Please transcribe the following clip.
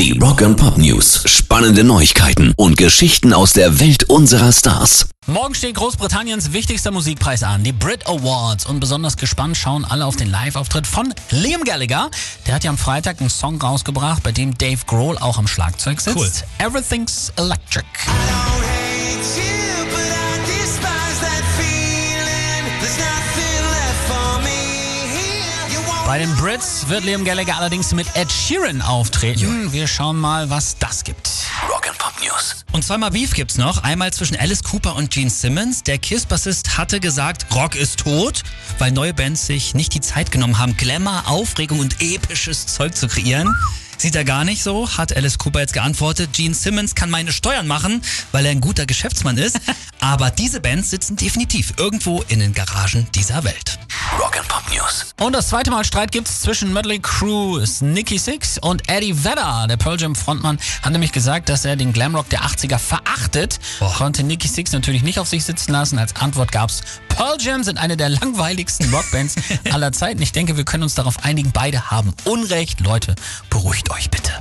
Die Rock and Pop News. Spannende Neuigkeiten und Geschichten aus der Welt unserer Stars. Morgen steht Großbritanniens wichtigster Musikpreis an, die Brit Awards. Und besonders gespannt schauen alle auf den Live-Auftritt von Liam Gallagher. Der hat ja am Freitag einen Song rausgebracht, bei dem Dave Grohl auch am Schlagzeug sitzt. Cool. Everything's Electric. Bei den Brits wird Liam Gallagher allerdings mit Ed Sheeran auftreten. Wir schauen mal, was das gibt. Rock and Pop News. Und zweimal Beef gibt's noch. Einmal zwischen Alice Cooper und Gene Simmons. Der Kiss-Bassist hatte gesagt, Rock ist tot, weil neue Bands sich nicht die Zeit genommen haben, Glamour, Aufregung und episches Zeug zu kreieren. Sieht er gar nicht so, hat Alice Cooper jetzt geantwortet. Gene Simmons kann meine Steuern machen, weil er ein guter Geschäftsmann ist. Aber diese Bands sitzen definitiv irgendwo in den Garagen dieser Welt. Rock and Pop News. Und das zweite Mal Streit gibt's zwischen Mötley Crüe's Nicky Six und Eddie Vedder. Der Pearl Jam Frontmann hat nämlich gesagt, dass er den Glamrock der 80er verachtet. Boah. Konnte Nicky Six natürlich nicht auf sich sitzen lassen. Als Antwort gab's Pearl Jam sind eine der langweiligsten Rockbands aller Zeiten. Ich denke, wir können uns darauf einigen, beide haben Unrecht. Leute, beruhigt euch bitte.